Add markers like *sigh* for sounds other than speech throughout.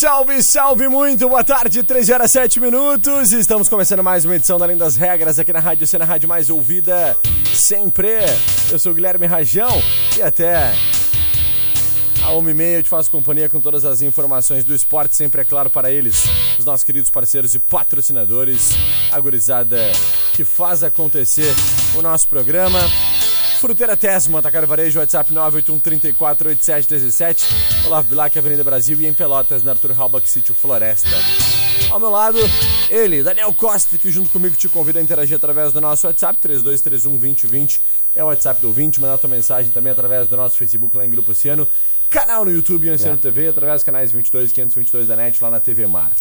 Salve, salve muito, boa tarde, 13 horas 7 minutos. Estamos começando mais uma edição da Além das Regras aqui na Rádio Cena, Rádio mais ouvida sempre. Eu sou o Guilherme Rajão e até a uma e meia eu te faço companhia com todas as informações do esporte, sempre é claro para eles, os nossos queridos parceiros e patrocinadores, a gurizada que faz acontecer o nosso programa. Fruteira Tesmo, Atacar Varejo, WhatsApp 981348717, Olavo Bilac, Avenida Brasil e em Pelotas, na Arthur Halbach, Sítio Floresta. Ao meu lado, ele, Daniel Costa, que junto comigo te convida a interagir através do nosso WhatsApp, 32312020, é o WhatsApp do ouvinte, mandar tua mensagem também através do nosso Facebook lá em Grupo Oceano, canal no YouTube e Oceano TV, através dos canais 22 e 522 da NET lá na TV Mar.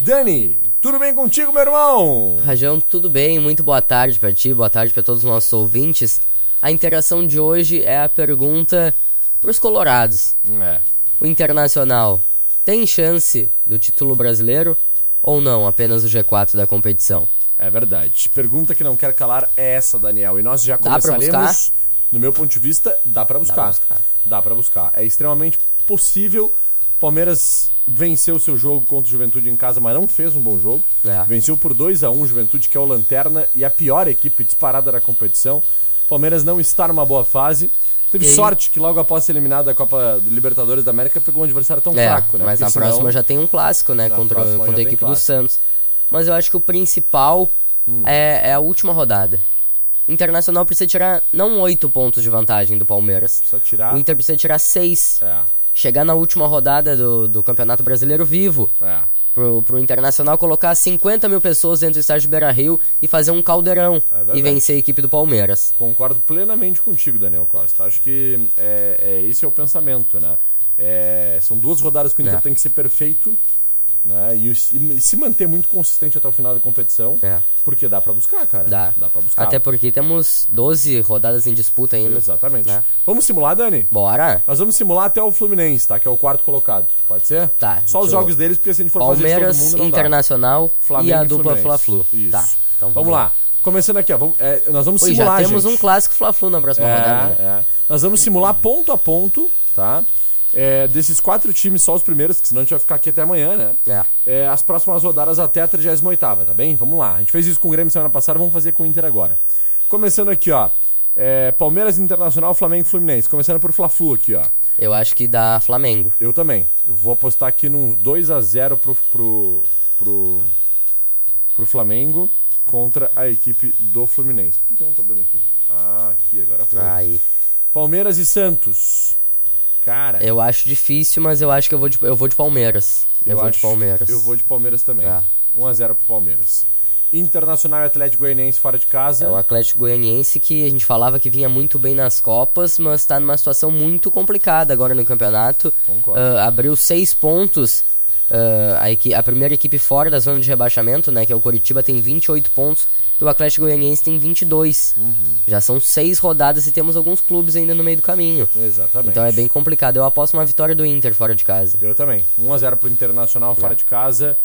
Dani, tudo bem contigo, meu irmão? Rajão, tudo bem? Muito boa tarde pra ti, boa tarde pra todos os nossos ouvintes. A interação de hoje é a pergunta pros colorados. É. O Internacional tem chance do título brasileiro ou não, apenas o G4 da competição? É verdade. Pergunta que não quer calar é essa, Daniel. E nós já Dá começaremos, no meu ponto de vista, dá pra buscar. buscar. Dá pra buscar. É extremamente possível. Palmeiras venceu o seu jogo contra o Juventude em casa, mas não fez um bom jogo. É. Venceu por 2 a 1 o Juventude, que é o lanterna e a pior equipe disparada da competição. Palmeiras não está numa boa fase. Teve sorte que logo após ser eliminado da Copa do Libertadores da América pegou um adversário tão É, fraco, né? mas Porque na senão- próxima já tem um clássico, né? Na Contra, contra a equipe do. Santos. Mas eu acho que o principal Hum. é, é a última rodada. O Internacional precisa tirar não oito pontos de vantagem do Palmeiras. Precisa tirar. O Inter precisa tirar seis. É, Chegar na última rodada do, do Campeonato Brasileiro vivo. é. Pro, pro Internacional colocar 50 mil pessoas dentro do estádio Beira Rio e fazer um caldeirão É e vencer a equipe do Palmeiras. Concordo plenamente contigo, Daniel Costa. Acho que é, é, esse é o pensamento, né? É, são duas rodadas que o Inter É. tem que ser perfeito, né? E, e se manter muito consistente até o final da competição, É. porque dá pra buscar, cara. Dá. Dá pra buscar. Até porque temos 12 rodadas em disputa ainda. Exatamente. né? Vamos simular, Dani? Bora? Nós vamos simular até o Fluminense, tá? Que é o quarto colocado. Pode ser? Tá, Só os eu- jogos deles, porque se a gente for fazer Palmeiras, de todo mundo. Internacional Flamengo e a dupla. Fla-Flu. Isso. Tá, então vamos lá. Começando aqui, ó. Vamos, é, nós vamos simular, já temos gente. um clássico Fla-Flu na próxima rodada. né? É, é. Nós vamos simular ponto a ponto, tá? É, desses quatro times, só os primeiros, que senão a gente vai ficar aqui até amanhã, né? É. É, as próximas rodadas até a 38 tá bem? Vamos lá. A gente fez isso com o Grêmio semana passada, vamos fazer com o Inter agora. Começando aqui, ó. É, Palmeiras Internacional, Flamengo e Fluminense. Começando por Fla-Flu aqui, ó. Eu acho que dá Flamengo. Eu também. Eu vou apostar aqui num 2x0 pro, pro, pro, pro Flamengo contra a equipe do Fluminense. Por que, que eu não tô dando aqui? Ah, aqui, agora foi. Aí. Palmeiras e Santos. Cara, Eu acho difícil, mas eu acho que eu vou de, eu vou de Palmeiras. Eu, vou de acho- Palmeiras. Eu vou de Palmeiras também. É. 1x0 pro Palmeiras. Internacional e Atlético Goianiense fora de casa. É o Atlético Goianiense que a gente falava que vinha muito bem nas Copas, mas está numa situação muito complicada agora no campeonato. Ah, abriu seis pontos. ah, a, a primeira equipe fora da zona de rebaixamento, né? Que é o Coritiba, tem 28 pontos. E o Atlético Goianiense tem 22. Uhum. Já são seis rodadas e temos alguns clubes ainda no meio do caminho. Exatamente. Então é bem complicado. Eu aposto uma vitória do Inter fora de casa. Eu também. 1x0 pro Internacional É. fora de casa.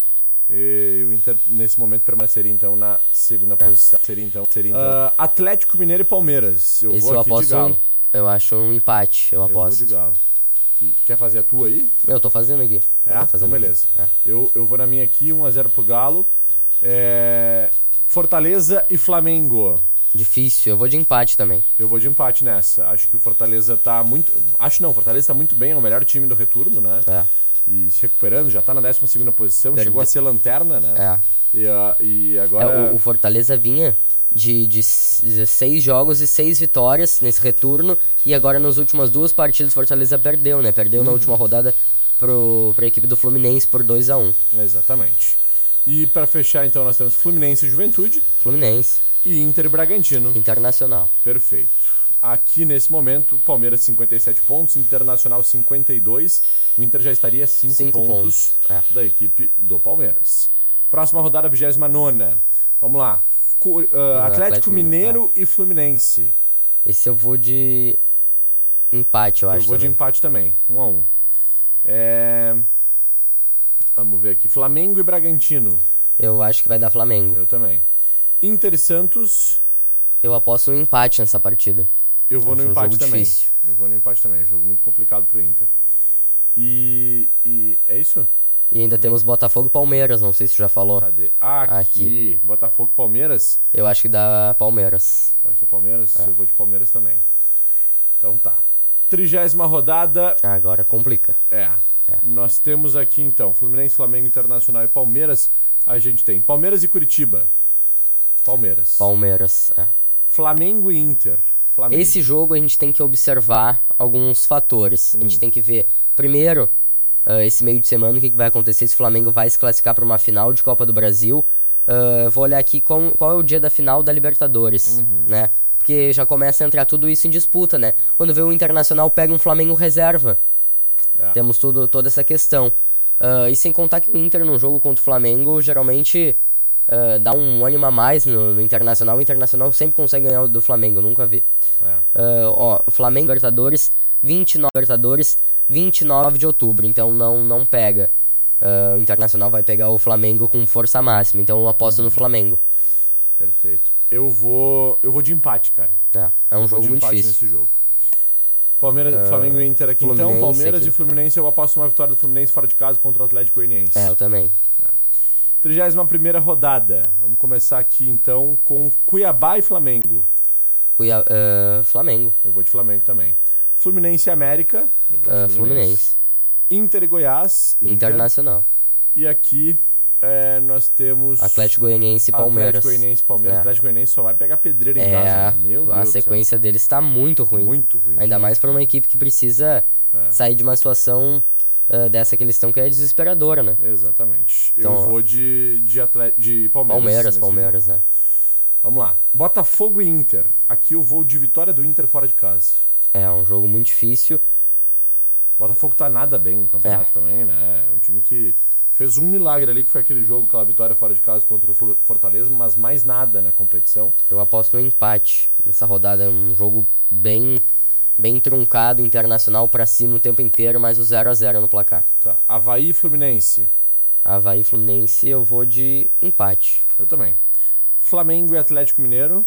E o Inter, nesse momento, permaneceria então na segunda É. posição. Seria então. Seria, então. Ah, Atlético Mineiro e Palmeiras. Eu Esse vou eu aqui aposto. de galo. um- eu acho um empate. Eu Eu vou aposto. de galo. Quer fazer a tua aí? Eu tô fazendo aqui. É? Então fazendo aqui. beleza. É. Eu, eu vou na minha aqui, 1x0 pro Galo. É, Fortaleza e Flamengo. Difícil. Eu vou de empate também. Eu vou de empate nessa. Acho que o Fortaleza tá muito. Acho não, o Fortaleza tá muito bem, é o melhor time do retorno, né? É. E se recuperando, já tá na 12 posição, chegou a ser lanterna, né? É. E, ah, e É, agora. o, o Fortaleza vinha de, de seis jogos e seis vitórias nesse retorno. E agora nas últimas duas partidas Fortaleza perdeu, né? Perdeu na última rodada pro, pra equipe do Fluminense por 2 a 1 Exatamente. E para fechar, então, nós temos Fluminense e Juventude Fluminense, e Inter e Bragantino. Internacional. Perfeito. Aqui nesse momento, Palmeiras 57 pontos, Internacional 52. O Inter já estaria 5 Cinco pontos, pontos, é. da equipe do Palmeiras. Próxima rodada, 29. Vamos lá. Ah, Atlético, Atlético Mineiro e Fluminense. Esse eu vou de empate, eu Eu acho. vou de também. empate também, 1 a 1 É, Vamos ver aqui. Flamengo e Bragantino. Eu acho que vai dar Flamengo. Eu também. Inter e Santos. Eu aposto um empate nessa partida. Eu vou Acho no um empate jogo também. difícil. Eu vou no empate também. Jogo muito complicado pro Inter. E, e é isso? E ainda temos Botafogo e Palmeiras, não sei se já falou. Cadê? Aqui. Aqui. Botafogo e Palmeiras. Eu acho que dá Palmeiras. Tu acha Palmeiras? É. Eu vou de Palmeiras também. Então tá. Trigésima rodada. Agora complica. É. É. Nós temos aqui então Fluminense, Flamengo, Internacional e Palmeiras. A gente tem Palmeiras e Curitiba. Palmeiras. Palmeiras, é. Flamengo e Inter. Flamengo. Esse jogo a gente tem que observar alguns fatores. A gente Hum. tem que ver, primeiro, ah, esse meio de semana, o que, que vai acontecer se o Flamengo vai se classificar para uma final de Copa do Brasil. Eu vou olhar aqui qual, qual é o dia da final da Libertadores, Uhum. né? Porque já começa a entrar tudo isso em disputa, né? Quando vê o Internacional pega um Flamengo reserva. É. Temos tudo, toda essa questão. Ah, e sem contar que o Inter no jogo contra o Flamengo geralmente ah, dá um ânimo a mais no, no Internacional. O Internacional sempre consegue ganhar do Flamengo, nunca vi. É. Ah, ó, Flamengo Libertadores, 29 Libertadores, 29 de outubro, então não, não pega. O Internacional vai pegar o Flamengo com força máxima, então eu aposto no Flamengo. Perfeito. Eu vou. Eu vou de empate, cara. É, é um Eu vou jogo de muito difícil. nesse jogo. Palmeiras, Flamengo e Inter aqui então. Fluminense Palmeiras aqui. e Fluminense. Eu aposto uma vitória do Fluminense fora de casa contra o Atlético Goianiense. É, eu também. 31 rodada. Vamos começar aqui então com Cuiabá e Flamengo. Cuiab... ah, Flamengo, Eu vou de Flamengo também. Fluminense e América. De ah, Fluminense, Inter e Goiás. Inter. Internacional, E aqui é, nós temos. Atlético Goianiense e Palmeiras. Atlético Goianiense e Palmeiras. É. Atlético Goianiense só vai pegar pedreira em É, casa. né? Meu Deus a do céu. sequência deles está muito ruim. Muito ruim. Ainda mais para uma equipe que precisa É. sair de uma situação ah, dessa que eles estão que é desesperadora, né? Exatamente. Então, eu vou de, de, atle... de Palmeiras. Palmeiras, Palmeiras, jogo. né? Vamos lá. Botafogo e Inter. Aqui eu vou de vitória do Inter fora de casa. É um jogo muito difícil. Botafogo tá nada bem no campeonato É. também, né? É um time que fez um milagre ali, que foi aquele jogo, aquela vitória fora de casa contra o Fortaleza, mas mais nada na competição. Eu aposto no empate nessa rodada. É um jogo bem bem truncado, internacional pra cima o tempo inteiro, mas o 0 a 0 no placar. Tá. Havaí e Fluminense. Havaí e Fluminense eu vou de empate. Eu também. Flamengo e Atlético Mineiro.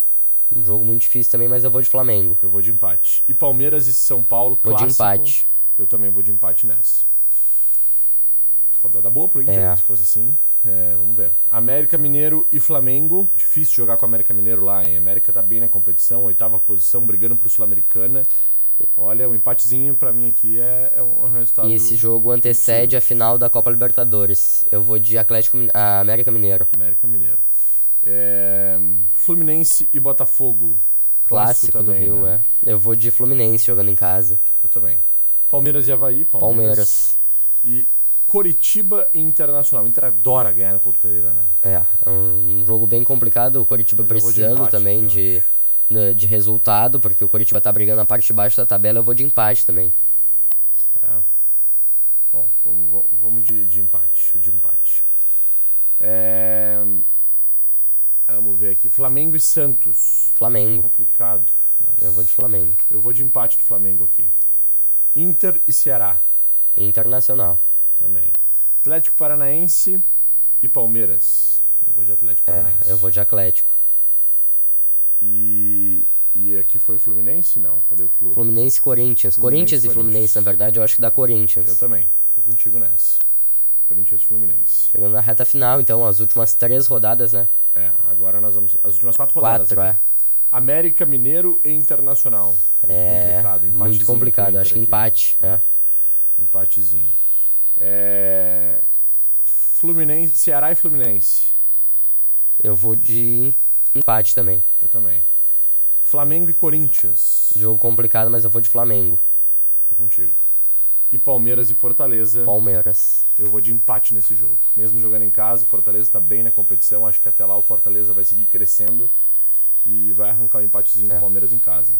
Um jogo muito difícil também, mas eu vou de Flamengo. Eu vou de empate. E Palmeiras e São Paulo, Vou de clássico. empate. Eu também vou de empate nessa. Rodada boa pro Inter, É. se fosse assim. É, vamos ver. América Mineiro e Flamengo. Difícil jogar com o América Mineiro lá, hein? América tá bem na competição, oitava posição, brigando pro Sul-Americana. Olha, o empatezinho pra mim aqui é, é um resultado. E esse jogo antecede a final da Copa Libertadores. Eu vou de Atlético a América Mineiro. América Mineiro. É, Fluminense e Botafogo. Clássico, do também, Rio, né? é. Eu vou de Fluminense jogando em casa. Eu também. Palmeiras e Havaí. Palmeiras. E Coritiba e Internacional. O Inter adora ganhar no Couto Pereira, né? É, é um jogo bem complicado. O Coritiba Mas vou de precisando empate, também de, de, de resultado, porque o Coritiba tá brigando na parte de baixo da tabela. Eu vou de empate também. É. Bom, vamos, vamos- de, de empate. De empate. É, Vamos ver aqui. Flamengo e Santos. Flamengo. Complicado. mas Eu vou de Flamengo. eu vou de empate do Flamengo aqui. Inter e Ceará Internacional. Também. Atlético Paranaense e Palmeiras. Eu vou de Atlético É, Paranaense. eu vou de Atlético. E, e aqui foi Fluminense? Não. Cadê o Flu? Fluminense e Corinthians. Fluminense Corinthians e Fluminense, Corinthians. na verdade, eu acho que dá Corinthians. Eu também. Tô contigo nessa. Corinthians e Fluminense. Chegando na reta final, então, as últimas três rodadas, né? É, agora nós vamos. As últimas quatro rodadas. Quatro, aqui. é. América Mineiro e Internacional. É, Complicado, muito complicado. Acho que empate. É. Empatezinho. É, Fluminense, Ceará e Fluminense. Eu vou de Empate também. Eu também. Flamengo e Corinthians. Jogo complicado, mas eu vou de Flamengo. Tô contigo. E Palmeiras e Fortaleza. Palmeiras. Eu vou de empate nesse jogo. Mesmo jogando em casa, o Fortaleza está bem na competição. Acho que até lá o Fortaleza vai seguir crescendo e vai arrancar o um empatezinho É. do Palmeiras em casa. Hein?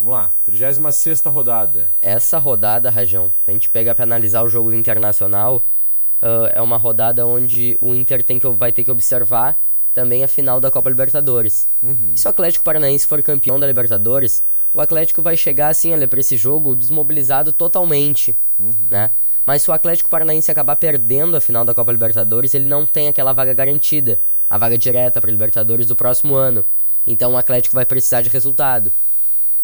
Vamos lá. 36 rodada. Essa rodada, Rajão, se a gente pegar pra analisar o jogo Internacional, ah, é uma rodada onde o Inter tem que, vai ter que observar também a final da Copa Libertadores. Se o Atlético Paranaense for campeão da Libertadores, o Atlético vai chegar assim, olha, pra esse jogo desmobilizado totalmente, né? Mas se o Atlético Paranaense acabar perdendo a final da Copa Libertadores, ele não tem aquela vaga garantida, a vaga direta para Libertadores do próximo ano. Então o Atlético vai precisar de resultado.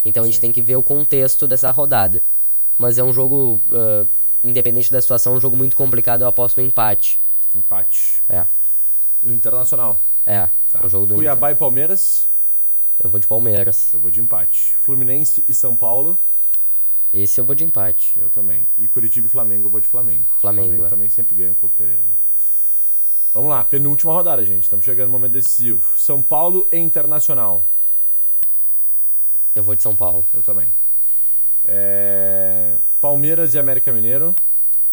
Então a gente tem que ver o contexto dessa rodada. Mas é um jogo, ah, independente da situação, um jogo muito complicado. Eu aposto no empate. Empate. É, Do Internacional. é. Tá. O jogo do Cuiabá e Palmeiras. Inter. Eu vou de Palmeiras. Eu vou de empate. Fluminense e São Paulo. Esse eu vou de empate. Eu também. E Curitiba e Flamengo, eu vou de Flamengo. Flamengo, é. também sempre ganha com o Pereira, né? Vamos lá, penúltima rodada, gente. Estamos chegando no momento decisivo. São Paulo e Internacional. Eu vou de São Paulo. Eu também. É, Palmeiras e América Mineiro.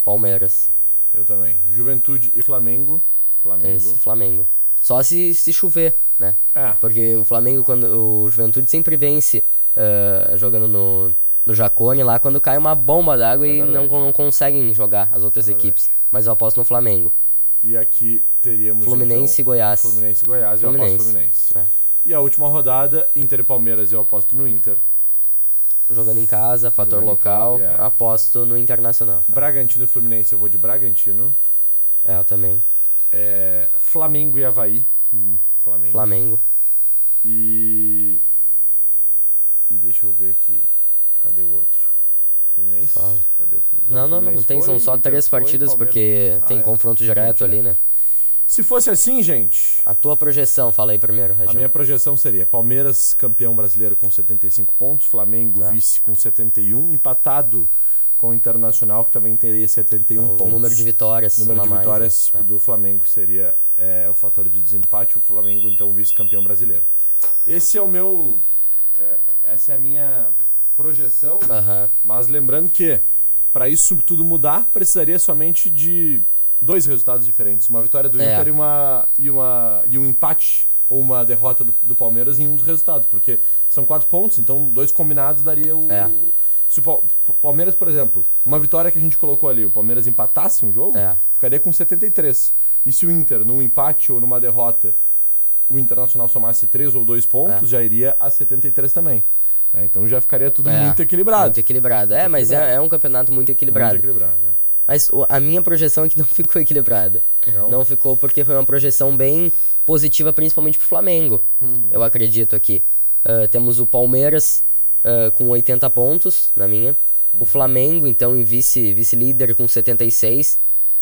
Palmeiras. Eu também. Juventude e Flamengo. Flamengo. Esse Flamengo. Só se, se chover, né? É, Porque o Flamengo, quando o Juventude sempre vence ah, jogando no, no Jacone lá, quando cai uma bomba d'água É e não, não conseguem jogar as outras É equipes. Mas eu aposto no Flamengo. e aqui teríamos. Fluminense e então, Goiás. Fluminense e Goiás. Eu aposto Fluminense. Fluminense. É. E a última rodada, Inter e Palmeiras, eu aposto no Inter. Jogando em casa, fator Jogando local, casa, é. aposto no Internacional. Bragantino e Fluminense, eu vou de Bragantino. É, eu também. É, Flamengo e Havaí. Hum, Flamengo. Flamengo. E. E deixa eu ver aqui. Cadê o outro? Fluminense? Fala. Cadê o Fluminense? Não, não, não. Fluminense Tem, são só três partidas porque Ah, tem é. confronto direto ali, né? Se fosse assim, gente, A tua projeção, fala aí primeiro, a Rajão. minha projeção seria Palmeiras campeão brasileiro com 75 pontos, Flamengo Tá. vice com 71, empatado com o Internacional que também teria 71 o pontos. número de vitórias. O número de mais, vitórias né? do Flamengo seria é, o fator de desempate, o Flamengo então vice-campeão brasileiro. Esse é o meu. é, essa é a minha projeção, Aham. mas lembrando que para isso tudo mudar precisaria somente de dois resultados diferentes, uma vitória do É. Inter e uma e uma e um empate ou uma derrota do, do Palmeiras em um dos resultados, porque são quatro pontos, então dois combinados daria o É. se o Pal- Palmeiras, por exemplo, uma vitória que a gente colocou ali, o Palmeiras empatasse um jogo, É. ficaria com 73. E se o Inter, num empate ou numa derrota, o Internacional somasse 3 ou 2 pontos, É. já iria a 73 também. né? Então já ficaria tudo É, muito equilibrado. Muito equilibrado. É, mas equilibrado. É, é um campeonato muito equilibrado. Muito equilibrado. Mas a minha projeção é que não *laughs* ficou equilibrada. Não? Não ficou porque foi uma projeção bem positiva, principalmente pro Flamengo. Uhum. Eu acredito aqui. Ah, temos o Palmeiras ah, com 80 pontos, na minha. Uhum. O Flamengo, então, em vice- vice-líder com 76.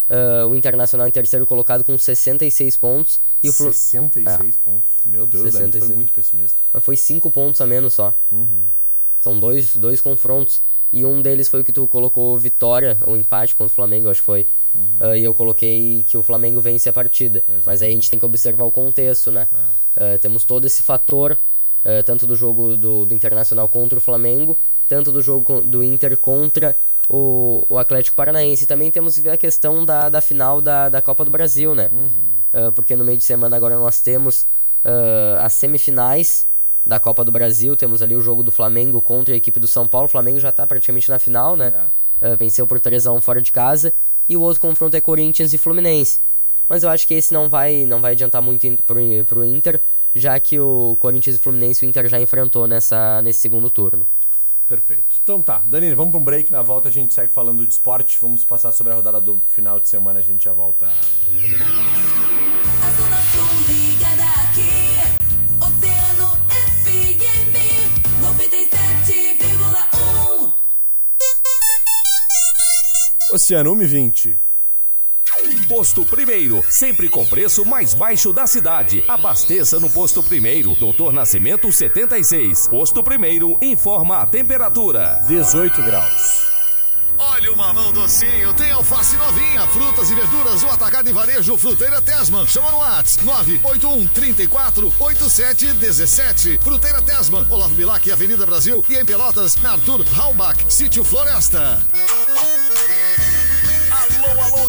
Ah, o Internacional em terceiro colocado com 66 pontos. E o Flu... 66 pontos. Meu Deus, Dani, tu 66. foi muito pessimista. Mas foi 5 pontos a menos só. Uhum. São dois, dois confrontos. E um deles foi o que tu colocou vitória, ou empate contra o Flamengo, acho que foi. Ah, e eu coloquei que o Flamengo vence a partida. Exatamente. Mas aí a gente tem que observar o contexto, né? Ah, temos todo esse fator, ah, tanto do jogo do, do Internacional contra o Flamengo, tanto do jogo do Inter contra o, o Atlético Paranaense. E também temos que ver a questão da, da final da, da Copa do Brasil, né? Ah, porque no meio de semana agora nós temos as semifinais da Copa do Brasil. Temos ali o jogo do Flamengo contra a equipe do São Paulo. O Flamengo já está praticamente na final, né? Ah, venceu por 3 a 1 fora de casa. E o outro confronto é Corinthians e Fluminense. Mas eu acho que esse não vai, não vai adiantar muito pro, pro Inter, já que o Corinthians e o Fluminense o Inter já enfrentou nessa, nesse segundo turno. Perfeito. Então tá, Danilo, vamos para um break. Na volta a gente segue falando de esporte. Vamos passar sobre a rodada do final de semana. A gente já volta. A Zona Sul ligada aqui. Oceano 120. Posto Primeiro, sempre com preço mais baixo da cidade. Abasteça no Posto Primeiro, Doutor Nascimento 76. Posto Primeiro informa a temperatura. 18 graus. Olha o mamão docinho, tem alface novinha, frutas e verduras, o atacado e varejo Fruteira Tesman. Chama no WhatsApp 981 34 87 17. Fruteira Tesman, Olavo Bilac, Avenida Brasil e em Pelotas, na Arthur Halbach, Sítio Floresta.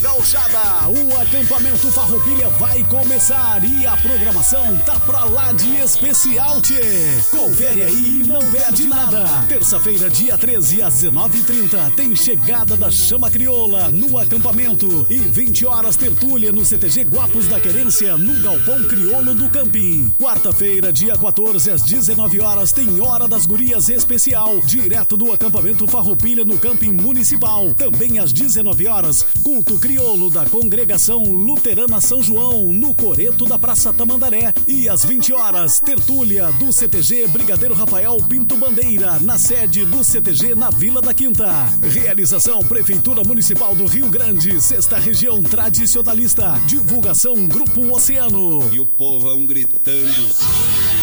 go gauchada! O acampamento Farroupilha vai começar e a programação tá pra lá de especial, tchê! Confere aí e não perde nada! Terça-feira, dia 13, às 19h30, tem chegada da Chama Crioula no acampamento e 20 horas tertúlia no CTG Guapos da Querência, no Galpão Crioulo do Camping. Quarta-feira, dia 14, às 19 horas, tem Hora das Gurias especial, direto do acampamento Farroupilha no Camping Municipal. Também às 19 horas, culto crioulo da Congregação Luterana São João, no Coreto da Praça Tamandaré. E às 20 horas, tertúlia do CTG Brigadeiro Rafael Pinto Bandeira, na sede do CTG na Vila da Quinta. Realização Prefeitura Municipal do Rio Grande, sexta região tradicionalista. Divulgação Grupo Oceano. E o povão gritando.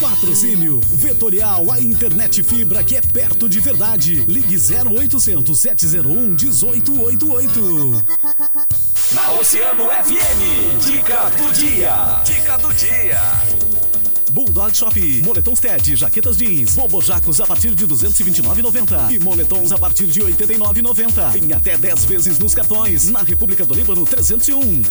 Patrocínio Vetorial, a internet fibra que é perto de verdade. Ligue 0800 701 1888. Na Oceano FM, dica do dia. Dica do dia. Bulldog Shop, moletons TED, jaquetas jeans, bobojacos a partir de 229,90 e moletons a partir de 89,90. Em até 10 vezes nos cartões. Na República do Líbano 301.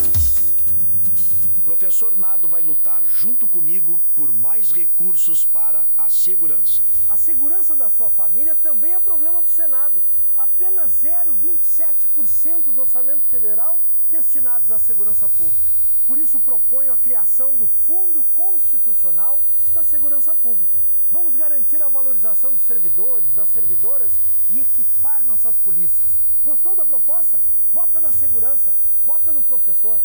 Professor Nado vai lutar junto comigo por mais recursos para a segurança. A segurança da sua família também é problema do Senado. Apenas 0,27% do orçamento federal destinados à segurança pública. Por isso proponho a criação do Fundo Constitucional da Segurança Pública. Vamos garantir a valorização dos servidores, das servidoras e equipar nossas polícias. Gostou da proposta? Vota na segurança, vota no professor.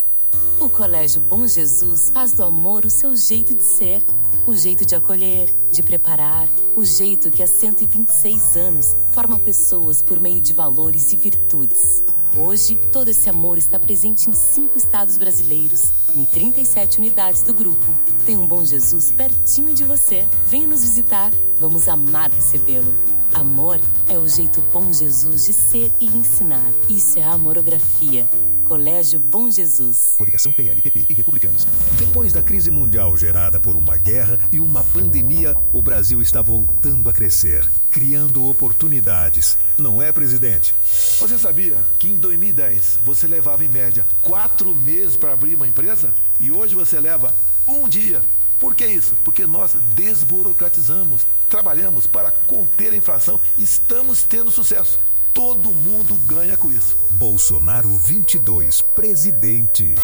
O Colégio Bom Jesus faz do amor o seu jeito de ser, o jeito de acolher, de preparar, o jeito que há 126 anos forma pessoas por meio de valores e virtudes. Hoje, todo esse amor está presente em cinco estados brasileiros, em 37 unidades do grupo. Tem um Bom Jesus pertinho de você. Venha nos visitar, vamos amar recebê-lo. Amor é o jeito Bom Jesus de ser e ensinar. Isso é a amorografia. Colégio Bom Jesus. Coligação PLPP e Republicanos. Depois da crise mundial gerada por uma guerra e uma pandemia, o Brasil está voltando a crescer, criando oportunidades. Não é, presidente? Você sabia que em 2010 você levava em média quatro meses para abrir uma empresa? E hoje você leva um dia. Por que isso? Porque nós desburocratizamos, trabalhamos para conter a inflação, estamos tendo sucesso. Todo mundo ganha com isso. Bolsonaro 22, presidente.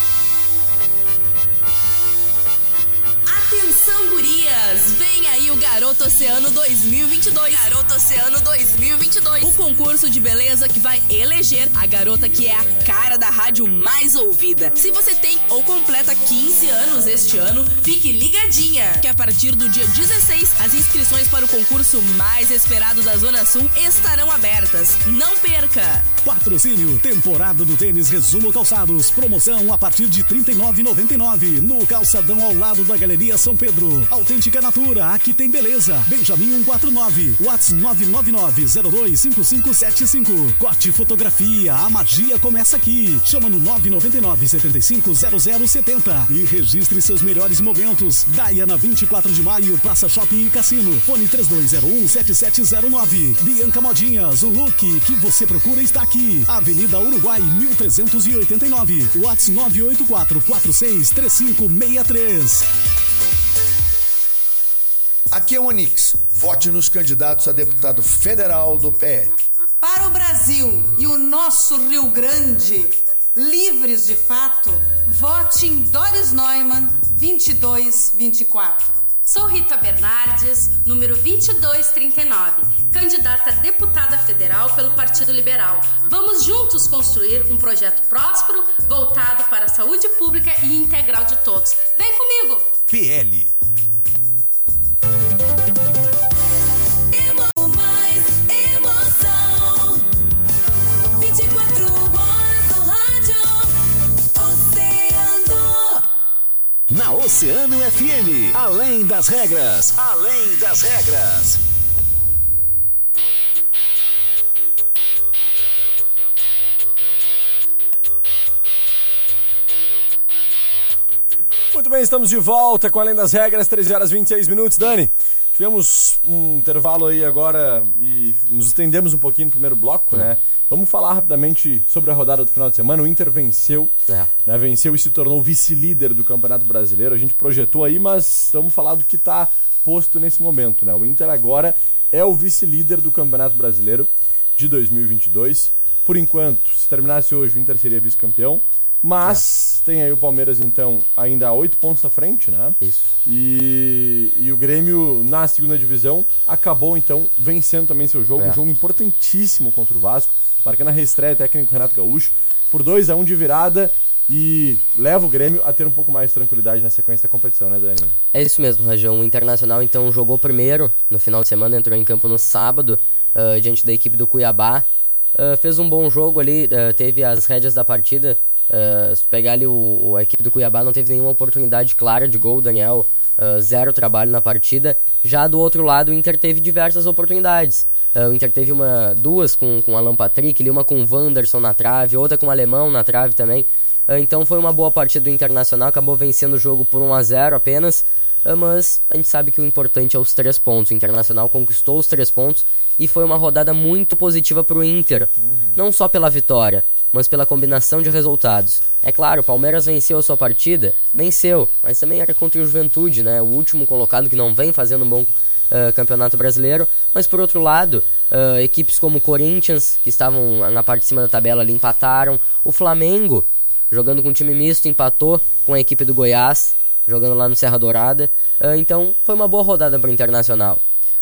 Atenção, gurias! Vem aí o Garoto Oceano 2022. Garoto Oceano 2022. O concurso de beleza que vai eleger a garota que é a cara da rádio mais ouvida. Se você tem ou completa 15 anos este ano, fique ligadinha, que a partir do dia 16, as inscrições para o concurso mais esperado da Zona Sul estarão abertas. Não perca! Patrocínio Temporada do Tênis Resumo Calçados. Promoção a partir de R$ 39,99 no calçadão ao lado da Galeria São Pedro. Autêntica Natura, aqui tem beleza. Benjamin 149, Whats 999-025575. Corte Fotografia, a magia começa aqui. Chama no 999 75 0070 e registre seus melhores momentos. Daiana 24 de maio, Praça Shopping e Cassino. Fone 3201 7709. Bianca Modinhas, o look que você procura está aqui. Avenida Uruguai 1389. Whats 984 463563. Aqui é o Onix. Vote nos candidatos a deputado federal do PL. Para o Brasil e o nosso Rio Grande, livres de fato, vote em Doris Neumann 2224. Sou Rita Bernardes, número 2239, candidata a deputada federal pelo Partido Liberal. Vamos juntos construir um projeto próspero, voltado para a saúde pública e integral de todos. Vem comigo! PL. Oceano FM. Além das regras. Além das regras. Muito bem, estamos de volta com Além das Regras, 13 horas 26 minutos. Dani, tivemos um intervalo aí agora e nos estendemos um pouquinho no primeiro bloco, É. né? Vamos falar rapidamente sobre a rodada do final de semana. O Inter venceu, É. né? Venceu e se tornou vice-líder do Campeonato Brasileiro. A gente projetou aí, mas vamos falar do que está posto nesse momento, né? O Inter agora é o vice-líder do Campeonato Brasileiro de 2022. Por enquanto, se terminasse hoje, o Inter seria vice-campeão. Mas tem aí o Palmeiras, então, ainda a oito pontos à frente, né? Isso. E, e o Grêmio, na segunda divisão, acabou, então, vencendo também seu jogo. É. Um jogo importantíssimo contra o Vasco, marcando a reestreia técnico Renato Gaúcho, por 2 a 1 de virada. E leva o Grêmio a ter um pouco mais de tranquilidade na sequência da competição, né, Dani? É isso mesmo, Rajão. O Internacional então jogou primeiro no final de semana, entrou em campo no sábado, ah, diante da equipe do Cuiabá. Ah, fez um bom jogo ali, ah, teve as rédeas da partida. Ah, se pegar ali o, a equipe do Cuiabá, não teve nenhuma oportunidade clara de gol, Daniel. ah, zero trabalho na partida. Já do outro lado, o Inter teve diversas oportunidades. Ah, o Inter teve uma, duas com, com Alan Patrick, ali uma com o Wanderson na trave, outra com o Alemão na trave também. Então foi uma boa partida do Internacional, acabou vencendo o jogo por 1 a 0 apenas. Mas a gente sabe que o importante é os três pontos. O Internacional conquistou os três pontos e foi uma rodada muito positiva para o Inter. Não só pela vitória, mas pela combinação de resultados. É claro, o Palmeiras venceu a sua partida, venceu, mas também era contra o Juventude, né? O último colocado que não vem fazendo um bom ah, campeonato brasileiro. Mas por outro lado, ah, equipes como o Corinthians, que estavam na parte de cima da tabela ali, empataram. O Flamengo, jogando com um time misto, empatou com a equipe do Goiás, jogando lá no Serra Dourada. Ah, então foi uma boa rodada para o Internacional.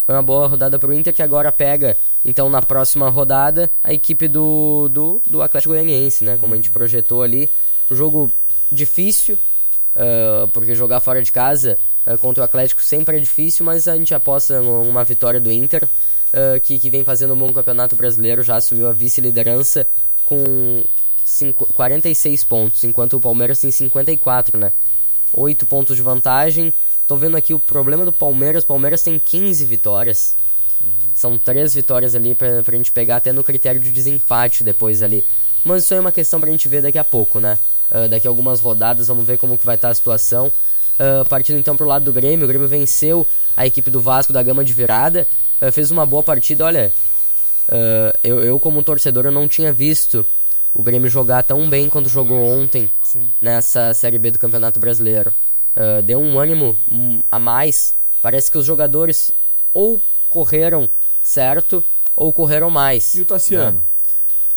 Foi uma boa rodada para o Inter que agora pega, então na próxima rodada, a equipe do, do, do Atlético Goianiense, né? Como a gente projetou ali. Um jogo difícil, ah, porque jogar fora de casa ah, contra o Atlético sempre é difícil, mas a gente aposta numa vitória do Inter, ah, que, que vem fazendo um bom campeonato brasileiro, já assumiu a vice-liderança com cinco- 46 pontos, enquanto o Palmeiras tem 54, né? 8 pontos de vantagem. Tô vendo aqui o problema do Palmeiras. O Palmeiras tem 15 vitórias. São três vitórias ali pra, pra gente pegar até no critério de desempate depois ali. Mas isso aí é uma questão pra gente ver daqui a pouco, né? Ah, daqui a algumas rodadas, vamos ver como que vai estar a situação. Ah, partindo então pro lado do Grêmio, o Grêmio venceu a equipe do Vasco da Gama de virada. Ah, fez uma boa partida, olha. eu, eu, como torcedor, eu não tinha visto o Grêmio jogar tão bem quanto jogou ontem Sim. nessa Série B do Campeonato Brasileiro. Ah, deu um ânimo hum, a mais. Parece que os jogadores ou correram certo ou correram mais. E o Tassiano? né?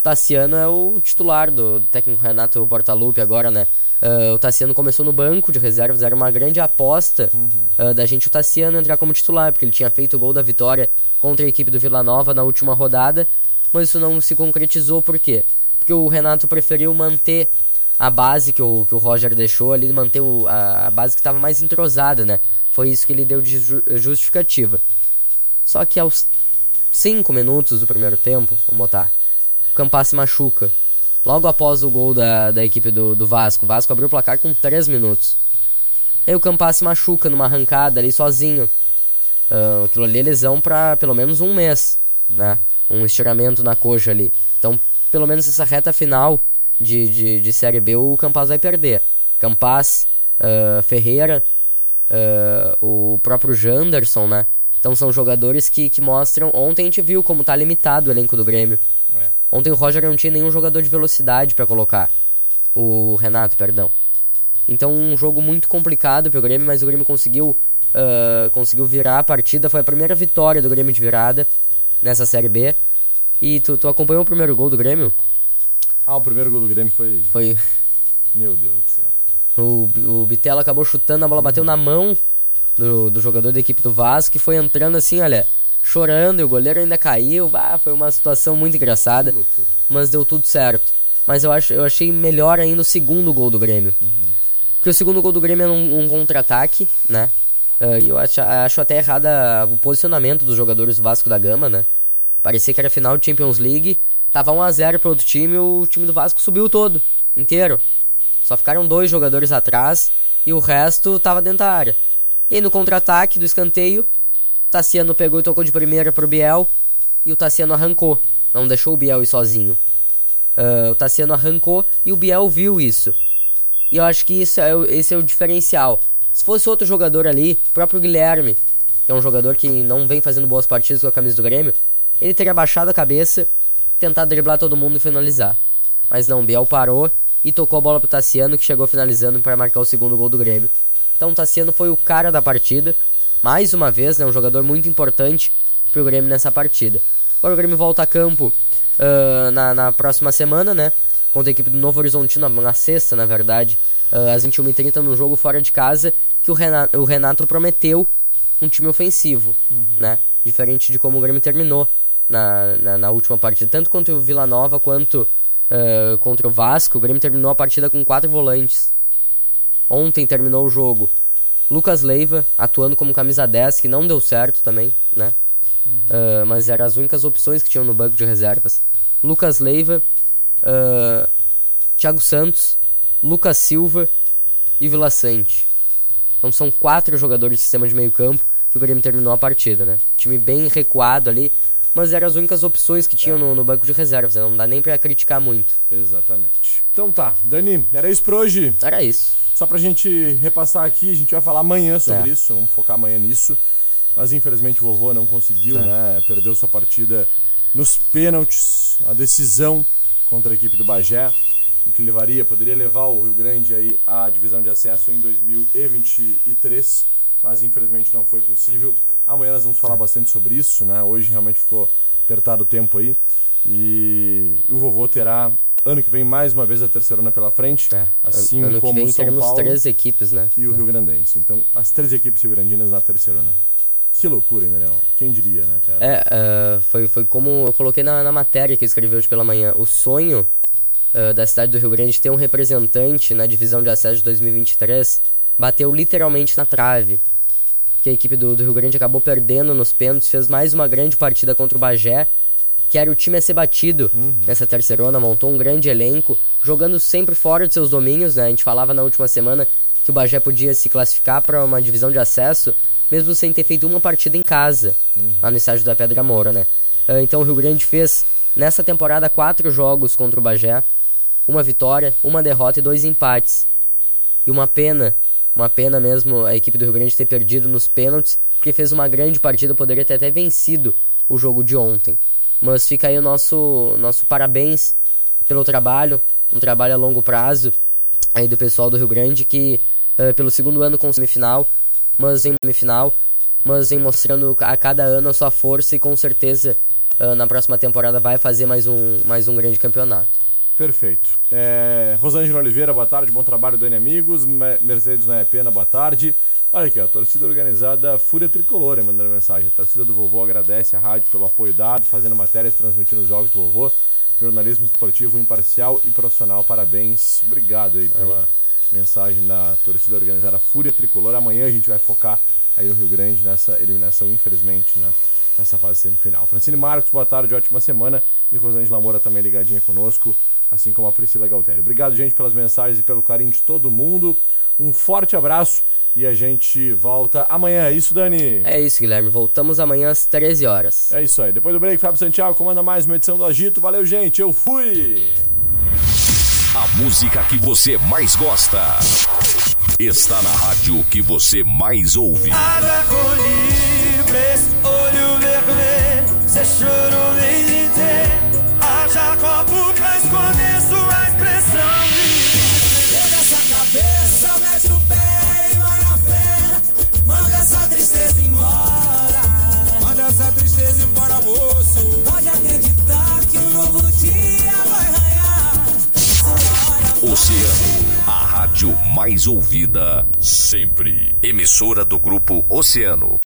Tassiano é o titular do técnico Renato Portaluppi agora, né? Ah, o Tassiano começou no banco de reservas, era uma grande aposta ah, da gente o Tassiano entrar como titular, porque ele tinha feito o gol da vitória contra a equipe do Vila Nova na última rodada, mas isso não se concretizou, por quê? Porque o Renato preferiu manter a base que o, que o Roger deixou ali, manter o- a, a base que estava mais entrosada, né? Foi isso que ele deu de ju- justificativa. Só que aos 5 minutos do primeiro tempo, vamos botar, o Campas se machuca. Logo após o gol da, da equipe do, do Vasco, o Vasco abriu o placar com 3 minutos. Aí o Campas se machuca numa arrancada ali sozinho. Ah, aquilo ali é lesão pra pelo menos um mês, né? Um estiramento na coxa ali. Então, pelo menos essa reta final de, de, de Série B o Campas vai perder. Campas, ah, Ferreira, ah, o próprio Janderson, né? Então são jogadores que, que mostram. Ontem a gente viu como tá limitado o elenco do Grêmio. É. Ontem o Roger não tinha nenhum jogador de velocidade pra colocar. O Renato, perdão. Então um jogo muito complicado pro Grêmio, mas o Grêmio conseguiu ah, conseguiu virar a partida. Foi a primeira vitória do Grêmio de virada nessa Série B. E tu, tu acompanhou o primeiro gol do Grêmio? Ah, o primeiro gol do Grêmio foi. Foi. Meu Deus do céu. O, o Bitelo acabou chutando, a bola bateu na mão do, do jogador da equipe do Vasco, que foi entrando assim, olha, chorando, e o goleiro ainda caiu. Ah, foi uma situação muito engraçada, mas deu tudo certo. Mas eu, acho, eu achei melhor ainda o segundo gol do Grêmio. Porque o segundo gol do Grêmio é um, um contra-ataque, né? Ah, E eu acho, acho até errada o posicionamento dos jogadores do Vasco da Gama, né? Parecia que era final de Champions League, tava 1x0 pro outro time, o time do Vasco subiu todo, inteiro. Só ficaram dois jogadores atrás e o resto tava dentro da área. E no contra-ataque do escanteio, Tassiano pegou e tocou de primeira pro Biel e o Tassiano arrancou, não deixou o Biel ir sozinho. Ah, o Tassiano arrancou e o Biel viu isso. E eu acho que isso é, esse é o diferencial. Se fosse outro jogador ali, o próprio Guilherme, que é um jogador que não vem fazendo boas partidas com a camisa do Grêmio, ele teria baixado a cabeça, tentado driblar todo mundo e finalizar. Mas não, Biel parou e tocou a bola pro Tassiano, que chegou finalizando para marcar o segundo gol do Grêmio. Então o Tassiano foi o cara da partida, mais uma vez, né, um jogador muito importante pro Grêmio nessa partida. Agora o Grêmio volta a campo ah, na, na próxima semana, né? Contra a equipe do Novo Horizontino, na- na sexta, na verdade, ah, às 21h30 no jogo fora de casa, que o Renato, o Renato prometeu um time ofensivo, né? Diferente de como o Grêmio terminou na, na, na última partida, tanto contra o Vila Nova quanto ah, contra o Vasco, o Grêmio terminou a partida com quatro volantes. Ontem terminou o jogo. Lucas Leiva atuando como camisa 10, que não deu certo também, né? Ah, mas eram as únicas opções que tinham no banco de reservas. Lucas Leiva, ah, Thiago Santos, Lucas Silva e Vila Sante. Então são quatro jogadores de sistema de meio campo que o Grêmio terminou a partida, né? Time bem recuado ali, mas eram as únicas opções que tinham no, no banco de reservas, né? Não dá nem pra criticar muito. Exatamente. Então tá, Dani, era isso por hoje? Era isso. Só pra gente repassar aqui, a gente vai falar amanhã sobre É. isso, vamos focar amanhã nisso. Mas infelizmente o vovô não conseguiu, É. né? Perdeu sua partida nos pênaltis, a decisão contra a equipe do Bagé, o que levaria, poderia levar o Rio Grande aí à divisão de acesso em 2023, mas infelizmente não foi possível. Amanhã nós vamos falar bastante sobre isso, né? Hoje realmente ficou apertado o tempo aí. E o vovô terá ano que vem mais uma vez a terceirona pela frente, assim É. ano que como vem em São teremos Paulo três equipes, né? e o É. Rio Grandense. Então, as três equipes rio-grandinas na terceirona. Que loucura, hein, Daniel? Quem diria, né, cara? É, ah, foi, foi como eu coloquei na, na matéria que eu escrevi hoje pela manhã. O sonho ah, da cidade do Rio Grande ter um representante na divisão de acesso de 2023 bateu literalmente na trave. Porque a equipe do, do Rio Grande acabou perdendo nos pênaltis, fez mais uma grande partida contra o Bagé, que era o time a ser batido nessa terceirona, montou um grande elenco, jogando sempre fora de seus domínios, né? A gente falava na última semana que o Bagé podia se classificar para uma divisão de acesso, mesmo sem ter feito uma partida em casa, lá no estádio da Pedra Moura, né? Ah, Então o Rio Grande fez nessa temporada quatro jogos contra o Bagé, uma vitória, uma derrota e dois empates. E uma pena, uma pena mesmo a equipe do Rio Grande ter perdido nos pênaltis, porque fez uma grande partida, poderia ter até vencido o jogo de ontem. Mas fica aí o nosso, nosso parabéns pelo trabalho, um trabalho a longo prazo aí do pessoal do Rio Grande que eh, pelo segundo ano com semifinal, mas em semifinal, mas em mostrando a cada ano a sua força e com certeza eh, na próxima temporada vai fazer mais um, mais um grande campeonato. Perfeito. É, Rosângela Oliveira, boa tarde, bom trabalho, Dani Amigos. Me- Mercedes Noé Pena, boa tarde. Olha aqui, ó, torcida organizada Fúria Tricolor, hein, mandando mensagem. A torcida do vovô agradece a rádio pelo apoio dado, fazendo matérias, transmitindo os jogos do vovô. Jornalismo esportivo imparcial e profissional, parabéns. Obrigado aí pela mensagem da torcida organizada Fúria Tricolor. Amanhã a gente vai focar aí no Rio Grande nessa eliminação, infelizmente, né? Nessa fase semifinal. Francine Marcos, boa tarde, ótima semana. E Rosângela Moura também ligadinha conosco, assim como a Priscila Galtério. Obrigado, gente, pelas mensagens e pelo carinho de todo mundo. Um forte abraço e a gente volta amanhã. É isso, Dani? É isso, Guilherme. Voltamos amanhã às 13 horas. É isso aí. Depois do break, Fábio Santiago comanda mais uma edição do Agito. Valeu, gente. Eu fui! A música que você mais gosta está na rádio que você mais ouve. Olho vermelho, cê chorou em dizer. Haja copo pra esconder sua expressão. Pega essa cabeça, mete o pé e vai na fé. Manda essa tristeza embora. Manda essa tristeza embora, moço. Pode acreditar que um novo dia vai raiar. Oceano, a rádio mais ouvida sempre. Emissora do grupo Oceano.